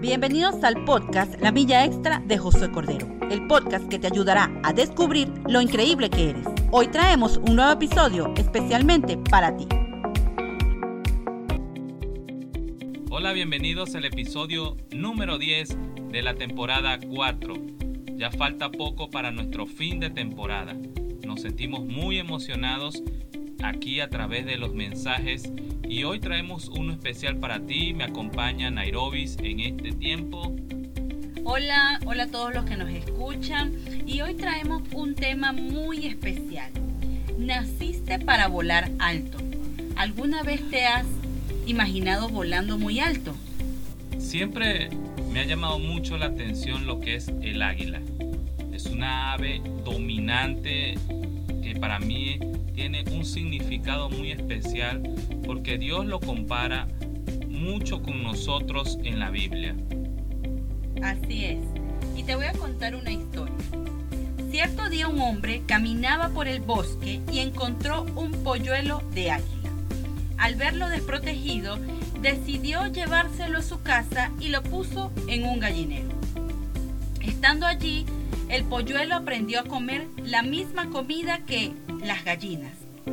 Bienvenidos al podcast La Milla Extra de Josué Cordero, el podcast que te ayudará a descubrir lo increíble que eres. Hoy traemos un nuevo episodio especialmente para ti. Hola, bienvenidos al episodio número 10 de la temporada 4. Ya falta poco para nuestro fin de temporada. Nos sentimos muy emocionados aquí a través de los mensajes y hoy traemos uno especial para ti. Me acompaña Nairobis en este tiempo. Hola, hola a todos los que nos escuchan y hoy traemos un tema muy especial. Naciste para volar alto. ¿Alguna vez te has imaginado volando muy alto? Siempre me ha llamado mucho la atención lo que es el águila. Es una ave dominante para mí tiene un significado muy especial porque Dios lo compara mucho con nosotros en la Biblia. Así es. Y te voy a contar una historia. Cierto día un hombre caminaba por el bosque y encontró un polluelo de águila. Al verlo desprotegido, decidió llevárselo a su casa y lo puso en un gallinero. Estando allí, el polluelo aprendió a comer la misma comida que las gallinas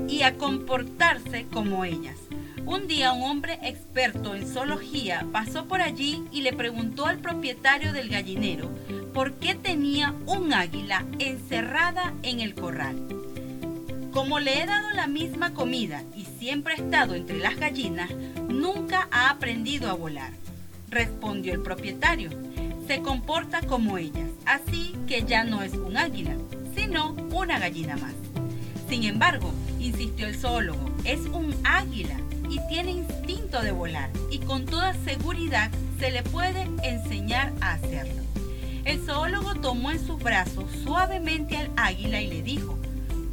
y a comportarse como ellas. Un día un hombre experto en zoología pasó por allí y le preguntó al propietario del gallinero por qué tenía un águila encerrada en el corral. Como le he dado la misma comida y siempre ha estado entre las gallinas, nunca ha aprendido a volar, respondió el propietario. Se comporta como ellas, así que ya no es un águila, sino una gallina más. Sin embargo, insistió el zoólogo, es un águila y tiene instinto de volar y con toda seguridad se le puede enseñar a hacerlo. El zoólogo tomó en sus brazos suavemente al águila y le dijo,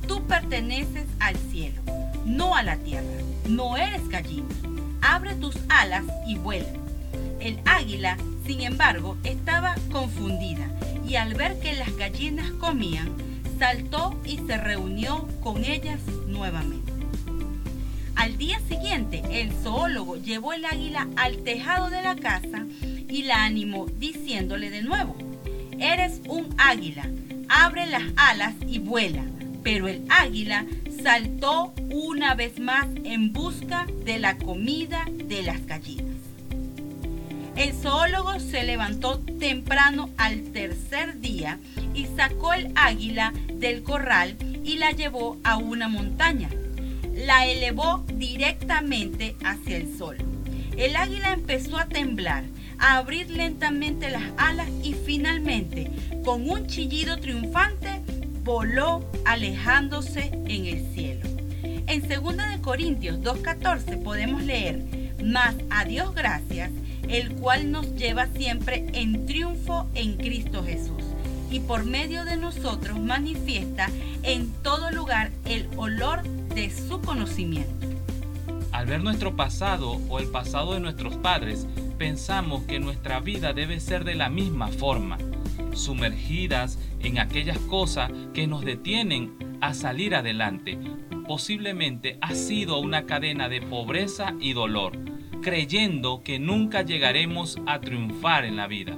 tú perteneces al cielo, no a la tierra, no eres gallina, abre tus alas y vuela. El águila, sin embargo, estaba confundida y al ver que las gallinas comían, saltó y se reunió con ellas nuevamente. Al día siguiente, el zoólogo llevó el águila al tejado de la casa y la animó diciéndole de nuevo, eres un águila, abre las alas y vuela. Pero el águila saltó una vez más en busca de la comida de las gallinas. El zoólogo se levantó temprano al tercer día y sacó el águila del corral y la llevó a una montaña. La elevó directamente hacia el sol. El águila empezó a temblar, a abrir lentamente las alas y finalmente, con un chillido triunfante, voló alejándose en el cielo. En 2 de Corintios 2:14 podemos leer: "Mas a Dios gracias el cual nos lleva siempre en triunfo en Cristo Jesús y por medio de nosotros manifiesta en todo lugar el olor de su conocimiento. Al ver nuestro pasado o el pasado de nuestros padres, pensamos que nuestra vida debe ser de la misma forma, sumergidas en aquellas cosas que nos detienen a salir adelante. Posiblemente ha sido una cadena de pobreza y dolor creyendo que nunca llegaremos a triunfar en la vida.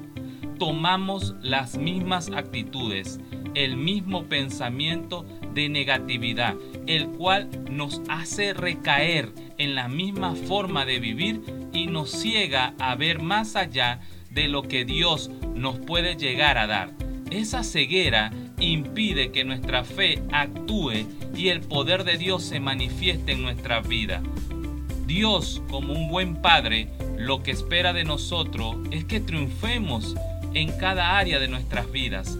Tomamos las mismas actitudes, el mismo pensamiento de negatividad, el cual nos hace recaer en la misma forma de vivir y nos ciega a ver más allá de lo que Dios nos puede llegar a dar. Esa ceguera impide que nuestra fe actúe y el poder de Dios se manifieste en nuestra vida. Dios, como un buen padre, lo que espera de nosotros es que triunfemos en cada área de nuestras vidas,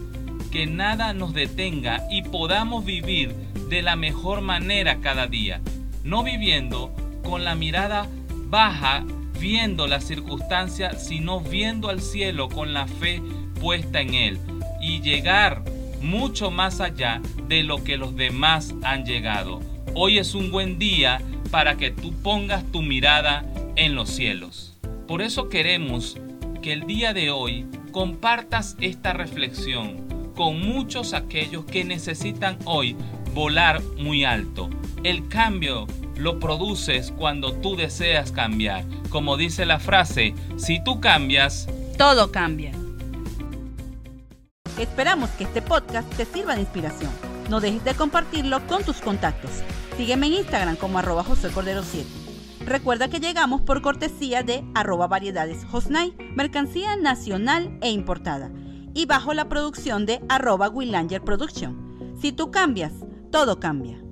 que nada nos detenga y podamos vivir de la mejor manera cada día, no viviendo con la mirada baja viendo las circunstancias, sino viendo al cielo con la fe puesta en Él y llegar mucho más allá de lo que los demás han llegado. Hoy es un buen día para que tú pongas tu mirada en los cielos. Por eso queremos que el día de hoy compartas esta reflexión con muchos aquellos que necesitan hoy volar muy alto. El cambio lo produces cuando tú deseas cambiar. Como dice la frase, si tú cambias, todo cambia. Esperamos que este podcast te sirva de inspiración. No dejes de compartirlo con tus contactos. Sígueme en Instagram como arroba José Cordero 7. Recuerda que llegamos por cortesía de arroba variedades Hosnay, mercancía nacional e importada, y bajo la producción de arroba Willanger Production. Si tú cambias, todo cambia.